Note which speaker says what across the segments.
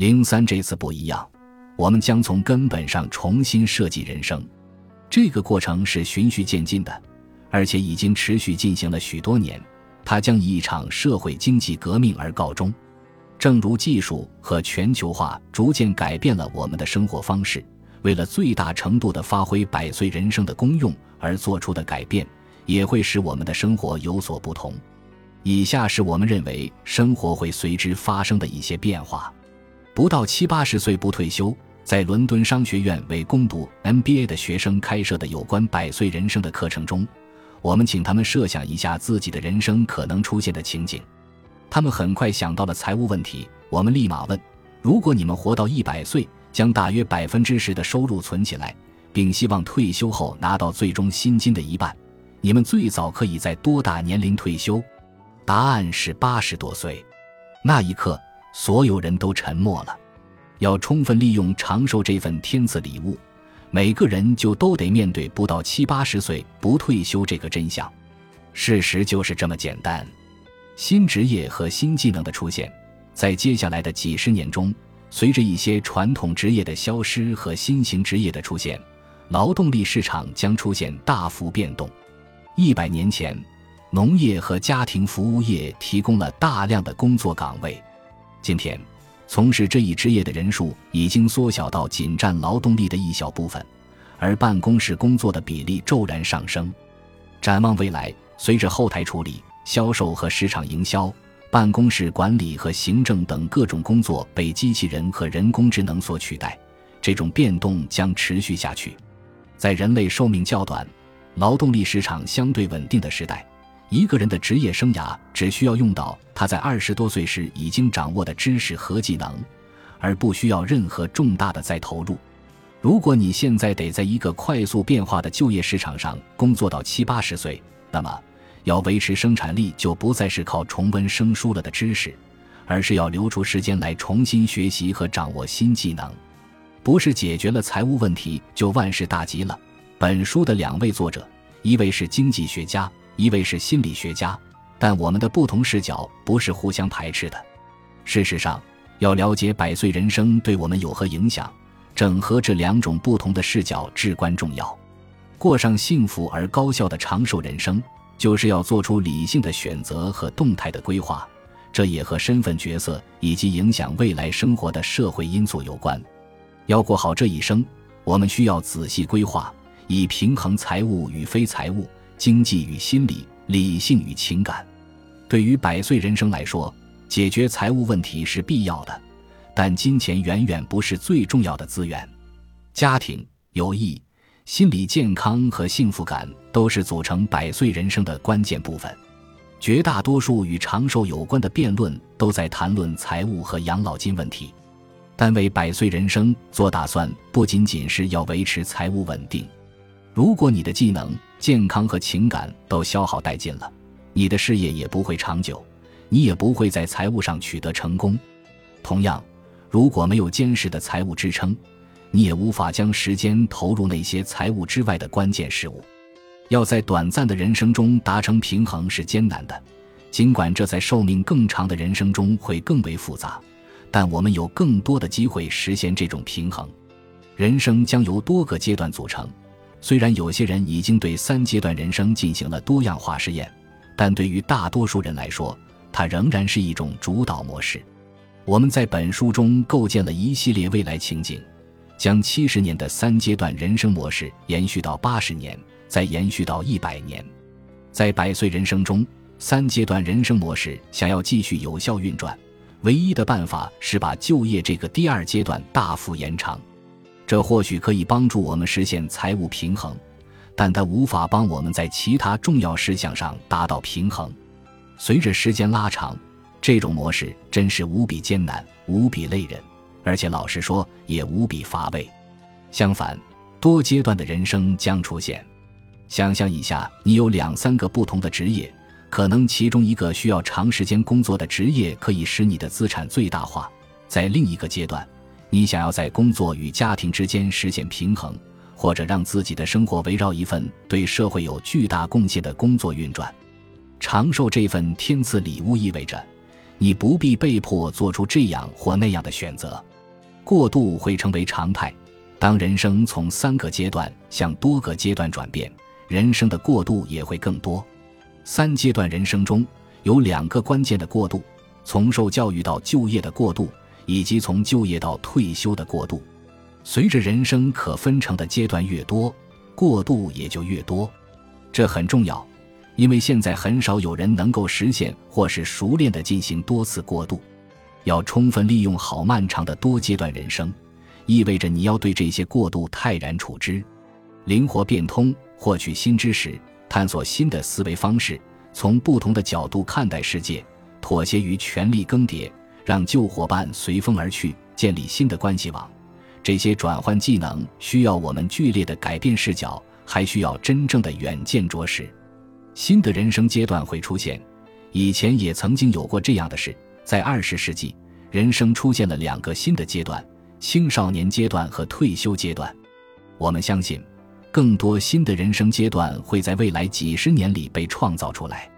Speaker 1: 零三这次不一样，我们将从根本上重新设计人生。这个过程是循序渐进的，而且已经持续进行了许多年。它将以一场社会经济革命而告终。正如技术和全球化逐渐改变了我们的生活方式，为了最大程度地发挥百岁人生的功用而做出的改变，也会使我们的生活有所不同。以下是我们认为生活会随之发生的一些变化。不到七八十岁不退休，在伦敦商学院为攻读 MBA 的学生开设的有关百岁人生的课程中，我们请他们设想一下自己的人生可能出现的情景。他们很快想到了财务问题。我们立马问：如果你们活到一百岁，将大约百分之十的收入存起来，并希望退休后拿到最终薪金的一半，你们最早可以在多大年龄退休？答案是八十多岁。那一刻。所有人都沉默了。要充分利用长寿这份天赐礼物，每个人就都得面对不到七八十岁不退休这个真相。事实就是这么简单。新职业和新技能的出现，在接下来的几十年中，随着一些传统职业的消失和新型职业的出现，劳动力市场将出现大幅变动。一百年前，农业和家庭服务业提供了大量的工作岗位。今天，从事这一职业的人数已经缩小到仅占劳动力的一小部分，而办公室工作的比例骤然上升。展望未来，随着后台处理、销售和市场营销、办公室管理和行政等各种工作被机器人和人工智能所取代，这种变动将持续下去。在人类寿命较短、劳动力市场相对稳定的时代。一个人的职业生涯只需要用到他在二十多岁时已经掌握的知识和技能，而不需要任何重大的再投入。如果你现在得在一个快速变化的就业市场上工作到七八十岁，那么要维持生产力就不再是靠重温生疏了的知识，而是要留出时间来重新学习和掌握新技能。不是解决了财务问题就万事大吉了。本书的两位作者，一位是经济学家。一位是心理学家，但我们的不同视角不是互相排斥的。事实上，要了解百岁人生对我们有何影响，整合这两种不同的视角至关重要。过上幸福而高效的长寿人生，就是要做出理性的选择和动态的规划。这也和身份角色以及影响未来生活的社会因素有关。要过好这一生，我们需要仔细规划，以平衡财务与非财务。经济与心理，理性与情感，对于百岁人生来说，解决财务问题是必要的，但金钱远远不是最重要的资源。家庭、友谊、心理健康和幸福感都是组成百岁人生的关键部分。绝大多数与长寿有关的辩论都在谈论财务和养老金问题，但为百岁人生做打算，不仅仅是要维持财务稳定。如果你的技能，健康和情感都消耗殆尽了，你的事业也不会长久，你也不会在财务上取得成功。同样，如果没有坚实的财务支撑，你也无法将时间投入那些财务之外的关键事物。要在短暂的人生中达成平衡是艰难的，尽管这在寿命更长的人生中会更为复杂，但我们有更多的机会实现这种平衡。人生将由多个阶段组成。虽然有些人已经对三阶段人生进行了多样化试验，但对于大多数人来说，它仍然是一种主导模式。我们在本书中构建了一系列未来情景，将七十年的三阶段人生模式延续到八十年，再延续到一百年。在百岁人生中，三阶段人生模式想要继续有效运转，唯一的办法是把就业这个第二阶段大幅延长。这或许可以帮助我们实现财务平衡，但它无法帮我们在其他重要事项上达到平衡。随着时间拉长，这种模式真是无比艰难、无比累人，而且老实说也无比乏味。相反，多阶段的人生将出现。想象一下，你有两三个不同的职业，可能其中一个需要长时间工作的职业可以使你的资产最大化，在另一个阶段。你想要在工作与家庭之间实现平衡，或者让自己的生活围绕一份对社会有巨大贡献的工作运转，长寿这份天赐礼物意味着，你不必被迫做出这样或那样的选择。过渡会成为常态。当人生从三个阶段向多个阶段转变，人生的过渡也会更多。三阶段人生中有两个关键的过渡：从受教育到就业的过渡，以及从就业到退休的过渡。随着人生可分成的阶段越多，过渡也就越多。这很重要，因为现在很少有人能够实现或是熟练地进行多次过渡。要充分利用好漫长的多阶段人生。意味着你要对这些过渡泰然处之，灵活变通，获取新知识，探索新的思维方式，从不同的角度看待世界，妥协于权力更迭，让旧伙伴随风而去，建立新的关系网。这些转换技能需要我们剧烈的改变视角，还需要真正的远见卓识。新的人生阶段会出现，以前也曾经有过这样的事。在二十世纪，人生出现了两个新的阶段。青少年阶段和退休阶段，我们相信，更多新的人生阶段会在未来几十年里被创造出来。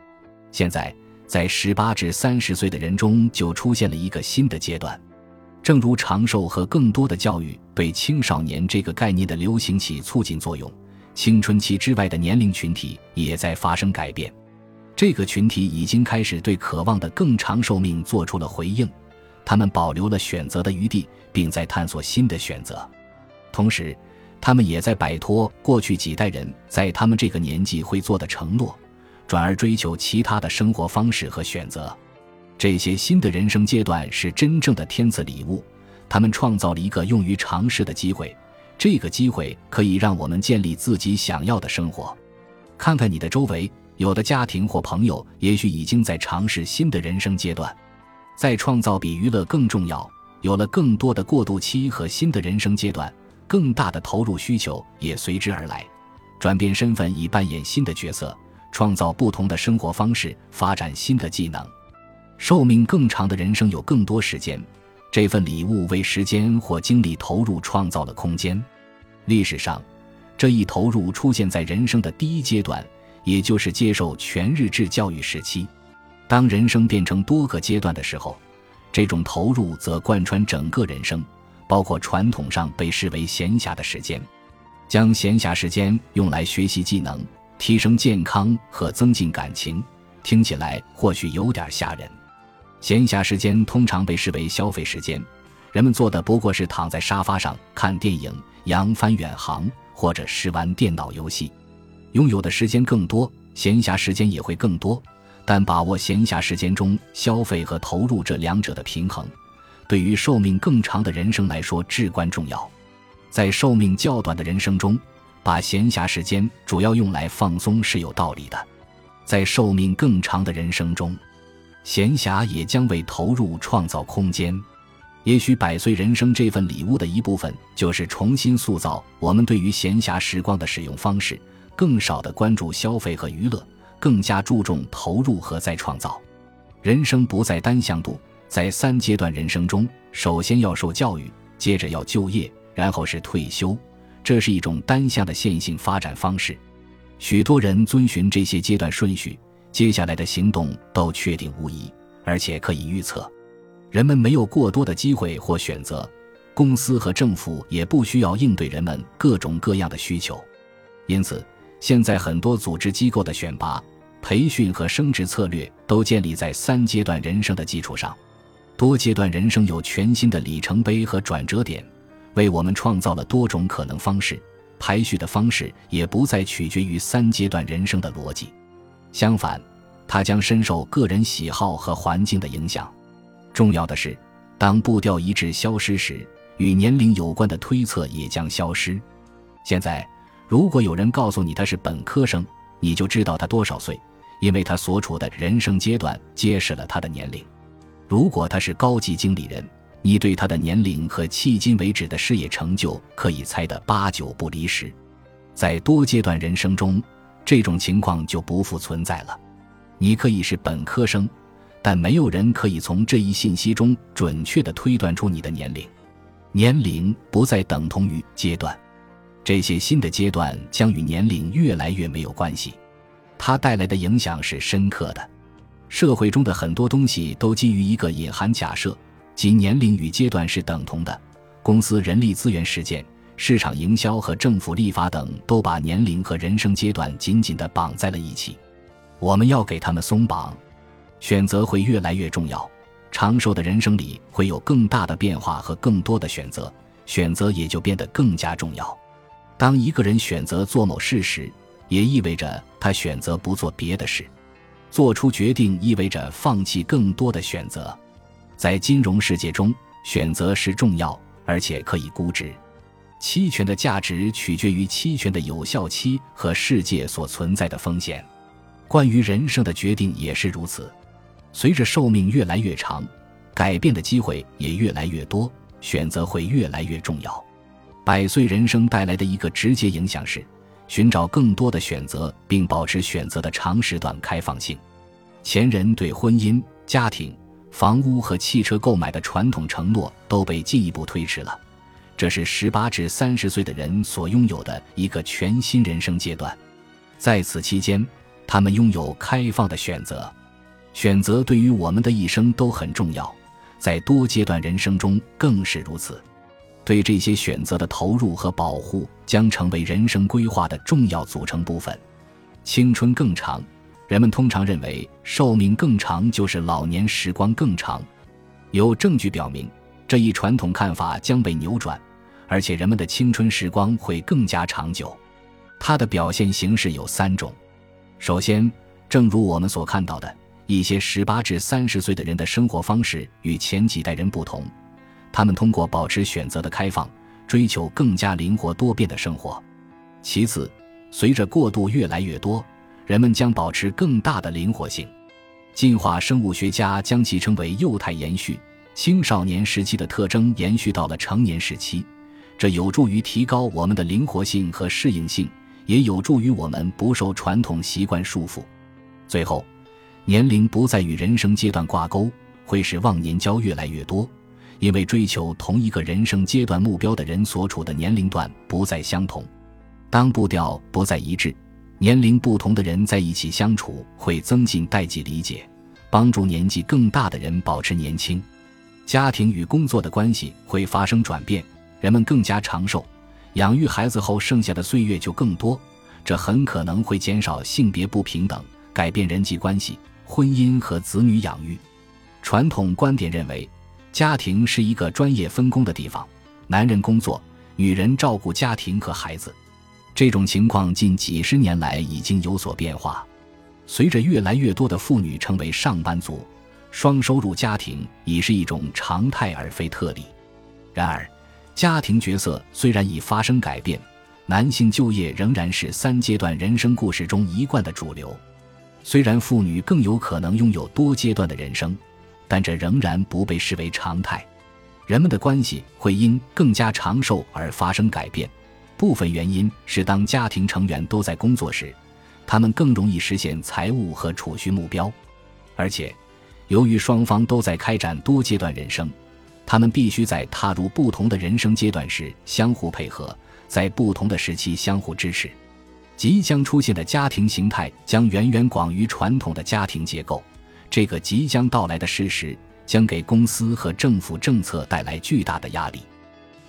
Speaker 1: 现在，在十八至三十岁的人中就出现了一个新的阶段。正如长寿和更多的教育对青少年这个概念的流行起促进作用，青春期之外的年龄群体也在发生改变。这个群体已经开始对渴望的更长寿命做出了回应。他们保留了选择的余地，并在探索新的选择，同时，他们也在摆脱过去几代人在他们这个年纪会做的承诺，转而追求其他的生活方式和选择。这些新的人生阶段是真正的天赐礼物，他们创造了一个用于尝试的机会。这个机会可以让我们建立自己想要的生活。看看你的周围，有的家庭或朋友也许已经在尝试新的人生阶段。在创造比娱乐更重要，有了更多的过渡期和新的人生阶段，更大的投入需求也随之而来。转变身份以扮演新的角色，创造不同的生活方式，发展新的技能。寿命更长的人生有更多时间，这份礼物为时间或精力投入创造了空间。历史上，这一投入出现在人生的第一阶段，也就是接受全日制教育时期。当人生变成多个阶段的时候，这种投入则贯穿整个人生，包括传统上被视为闲暇的时间。将闲暇时间用来学习技能、提升健康和增进感情，听起来或许有点吓人。闲暇时间通常被视为消费时间，人们做的不过是躺在沙发上看电影、扬帆远航，或者是玩电脑游戏。拥有的时间更多，闲暇时间也会更多。但把握闲暇时间中消费和投入这两者的平衡，对于寿命更长的人生来说至关重要。在寿命较短的人生中，把闲暇时间主要用来放松是有道理的；在寿命更长的人生中，闲暇也将为投入创造空间。也许百岁人生这份礼物的一部分，就是重新塑造我们对于闲暇时光的使用方式，更少的关注消费和娱乐。更加注重投入和再创造，人生不再单向度。在三阶段人生中，首先要受教育，接着要就业，然后是退休。这是一种单向的线性发展方式。许多人遵循这些阶段顺序，接下来的行动都确定无疑，而且可以预测。人们没有过多的机会或选择，公司和政府也不需要应对人们各种各样的需求，因此，现在很多组织机构的选拔。培训和升职策略都建立在三阶段人生的基础上，多阶段人生有全新的里程碑和转折点，为我们创造了多种可能方式。排序的方式也不再取决于三阶段人生的逻辑，相反，它将深受个人喜好和环境的影响。重要的是，当步调一致消失时，与年龄有关的推测也将消失。现在，如果有人告诉你他是本科生，你就知道他多少岁。因为他所处的人生阶段揭示了他的年龄。如果他是高级经理人，你对他的年龄和迄今为止的事业成就可以猜得八九不离十。在多阶段人生中，这种情况就不复存在了。你可以是本科生，但没有人可以从这一信息中准确地推断出你的年龄。年龄不再等同于阶段，这些新的阶段将与年龄越来越没有关系。它带来的影响是深刻的。社会中的很多东西都基于一个隐含假设，即年龄与阶段是等同的。公司人力资源实践、市场营销和政府立法等都把年龄和人生阶段紧紧地绑在了一起。我们要给他们松绑，选择会越来越重要。长寿的人生里会有更大的变化和更多的选择，选择也就变得更加重要。当一个人选择做某事时，也意味着他选择不做别的事。做出决定意味着放弃更多的选择。在金融世界中，选择是重要而且可以估值。期权的价值取决于期权的有效期和世界所存在的风险。关于人生的决定也是如此，随着寿命越来越长，改变的机会也越来越多，选择会越来越重要。百岁人生带来的一个直接影响是，寻找更多的选择，并保持选择的长时段开放性。前人对婚姻、家庭、房屋和汽车购买的传统承诺都被进一步推迟了，这是十八至三十岁的人所拥有的一个全新人生阶段，在此期间。他们拥有开放的选择，选择对于我们的一生都很重要，在多阶段人生中更是如此。对这些选择的投入和保护将成为人生规划的重要组成部分。青春更长，人们通常认为寿命更长就是老年时光更长。有证据表明，这一传统看法将被扭转，而且人们的青春时光会更加长久。它的表现形式有三种。首先，正如我们所看到的，一些十八至三十岁的人的生活方式与前几代人不同，他们通过保持选择的开放，追求更加灵活多变的生活。其次，随着过渡越来越多，人们将保持更大的灵活性。进化生物学家将其称为幼态延续，青少年时期的特征延续到了成年时期，这有助于提高我们的灵活性和适应性。也有助于我们不受传统习惯束缚。最后，年龄不再与人生阶段挂钩，会使忘年交越来越多，因为追求同一个人生阶段目标的人所处的年龄段不再相同。当步调不再一致，年龄不同的人在一起相处会增进代际理解，帮助年纪更大的人保持年轻。家庭与工作的关系会发生转变，人们更加长寿。养育孩子后剩下的岁月就更多，这很可能会减少性别不平等，改变人际关系、婚姻和子女养育。传统观点认为，家庭是一个专业分工的地方，男人工作，女人照顾家庭和孩子。这种情况近几十年来已经有所变化，随着越来越多的妇女成为上班族，双收入家庭已是一种常态而非特例。然而，家庭角色虽然已发生改变，男性就业仍然是三阶段人生故事中一贯的主流。虽然妇女更有可能拥有多阶段的人生，但这仍然不被视为常态。人们的关系会因更加长寿而发生改变，部分原因是当家庭成员都在工作时，他们更容易实现财务和储蓄目标，而且，由于双方都在开展多阶段人生。他们必须在踏入不同的人生阶段时相互配合，在不同的时期相互支持。即将出现的家庭形态将远远广于传统的家庭结构。这个即将到来的事实将给公司和政府政策带来巨大的压力，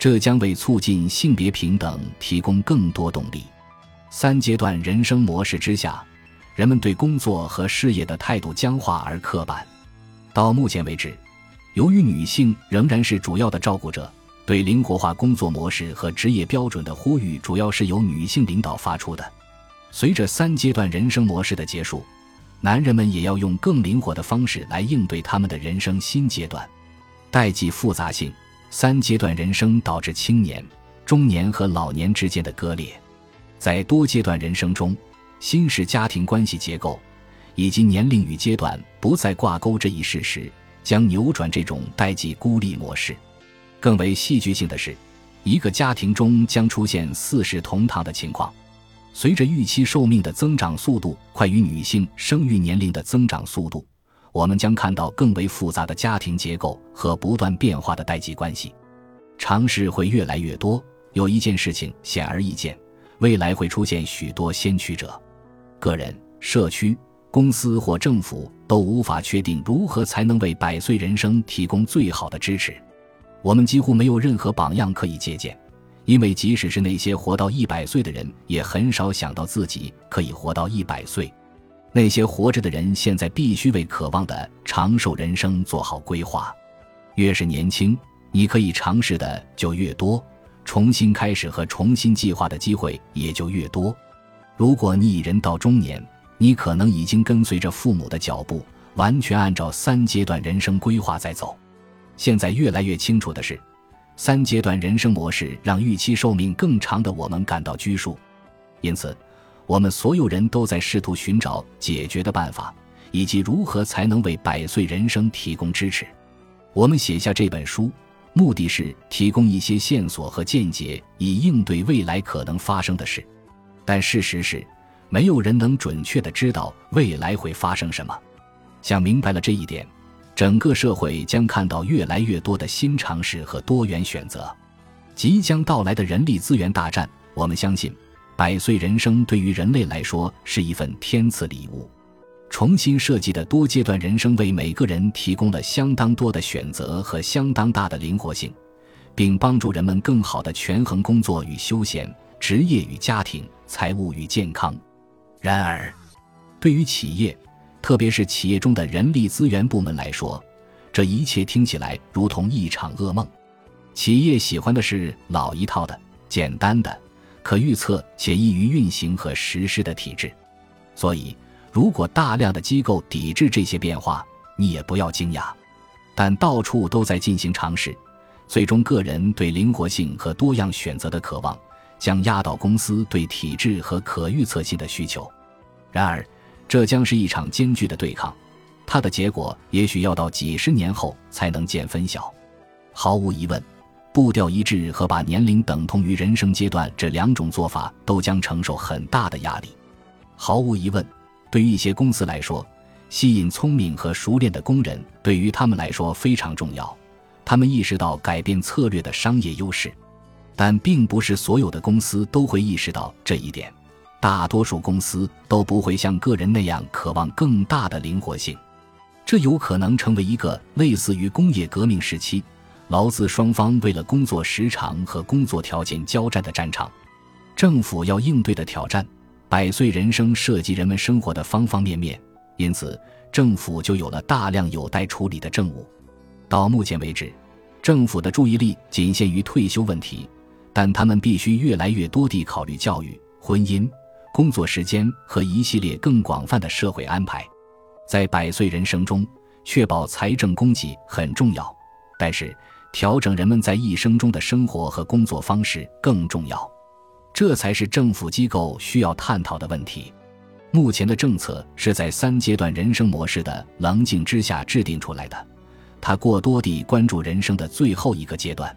Speaker 1: 这将为促进性别平等提供更多动力。三阶段人生模式之下，人们对工作和事业的态度僵化而刻板。到目前为止。由于女性仍然是主要的照顾者，对灵活化工作模式和职业标准的呼吁主要是由女性领导发出的。随着三阶段人生模式的结束，男人们也要用更灵活的方式来应对他们的人生新阶段。代际复杂性，三阶段人生导致青年、中年和老年之间的割裂。在多阶段人生中，新式家庭关系结构以及年龄与阶段不再挂钩这一事实。将扭转这种代际孤立模式。更为戏剧性的是，一个家庭中将出现四世同堂的情况。随着预期寿命的增长速度快于女性生育年龄的增长速度，我们将看到更为复杂的家庭结构和不断变化的代际关系。尝试会越来越多。有一件事情显而易见：未来会出现许多先驱者，个人、社区。公司或政府都无法确定如何才能为百岁人生提供最好的支持。我们几乎没有任何榜样可以借鉴，因为即使是那些活到一百岁的人，也很少想到自己可以活到一百岁。那些活着的人现在必须为渴望的长寿人生做好规划。越是年轻，你可以尝试的就越多，重新开始和重新计划的机会也就越多。如果你已人到中年，你可能已经跟随着父母的脚步，完全按照三阶段人生规划在走。现在越来越清楚的是，三阶段人生模式让预期寿命更长的我们感到拘束，因此，我们所有人都在试图寻找解决的办法，以及如何才能为百岁人生提供支持。我们写下这本书，目的是提供一些线索和见解，以应对未来可能发生的事。但事实是，没有人能准确的知道未来会发生什么。想明白了这一点。整个社会将看到越来越多的新尝试和多元选择。即将到来的人力资源大战，我们相信，百岁人生对于人类来说是一份天赐礼物。重新设计的多阶段人生为每个人提供了相当多的选择和相当大的灵活性，并帮助人们更好地权衡工作与休闲、职业与家庭、财务与健康。然而，对于企业，特别是企业中的人力资源部门来说，这一切听起来如同一场噩梦。企业喜欢的是老一套的、简单的、可预测且易于运行和实施的体制。所以，如果大量的机构抵制这些变化，你也不要惊讶。但到处都在进行尝试，最终个人对灵活性和多样选择的渴望将压倒公司对体制和可预测性的需求。然而，这将是一场艰巨的对抗，它的结果也许要到几十年后才能见分晓。毫无疑问，步调一致和把年龄等同于人生阶段这两种做法都将承受很大的压力。毫无疑问，对于一些公司来说，吸引聪明和熟练的工人对于他们来说非常重要。他们意识到改变策略的商业优势，但并不是所有的公司都会意识到这一点。大多数公司都不会像个人那样渴望更大的灵活性，这有可能成为一个类似于工业革命时期劳资双方为了工作时长和工作条件交战的战场。政府要应对的挑战，百岁人生涉及人们生活的方方面面，因此政府就有了大量有待处理的政务。到目前为止，政府的注意力仅限于退休问题，但他们必须越来越多地考虑教育、婚姻。工作时间和一系列更广泛的社会安排，在百岁人生中，确保财政供给很重要，但是调整人们在一生中的生活和工作方式更重要。这才是政府机构需要探讨的问题。目前的政策是在三阶段人生模式的棱镜之下制定出来的，它过多地关注人生的最后一个阶段。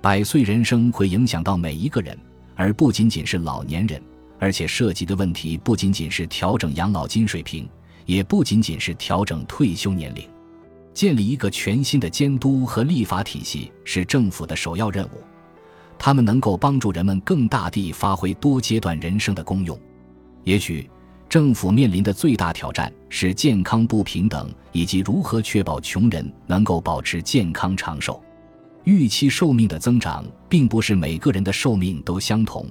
Speaker 1: 百岁人生会影响到每一个人，而不仅仅是老年人。而且涉及的问题不仅仅是调整养老金水平，也不仅仅是调整退休年龄。建立一个全新的监督和立法体系是政府的首要任务，他们能够帮助人们更大地发挥多阶段人生的功用。也许，政府面临的最大挑战是健康不平等以及如何确保穷人能够保持健康长寿。预期寿命的增长并不是每个人的寿命都相同。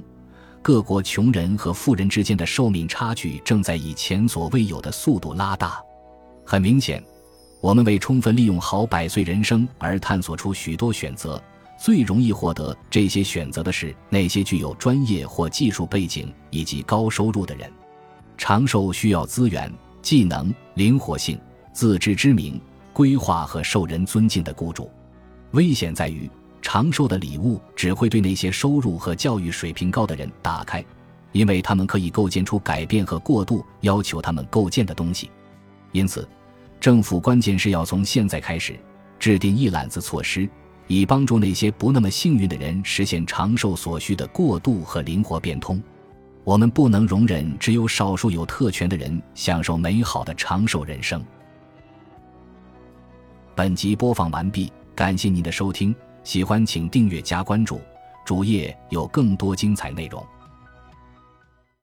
Speaker 1: 各国穷人和富人之间的寿命差距正在以前所未有的速度拉大。很明显，我们为充分利用好百岁人生而探索出许多选择。最容易获得这些选择的是那些具有专业或技术背景以及高收入的人。长寿需要资源、技能、灵活性、自知之明、规划和受人尊敬的雇主。危险在于。长寿的礼物只会对那些收入和教育水平高的人打开，因为他们可以构建出改变和过度要求他们构建的东西。因此，政府关键是要从现在开始制定一揽子措施，以帮助那些不那么幸运的人实现长寿所需的过渡和灵活变通。我们不能容忍只有少数有特权的人享受美好的长寿人生。本集播放完毕，感谢您的收听。喜欢请订阅加关注，主页有更多精彩内容。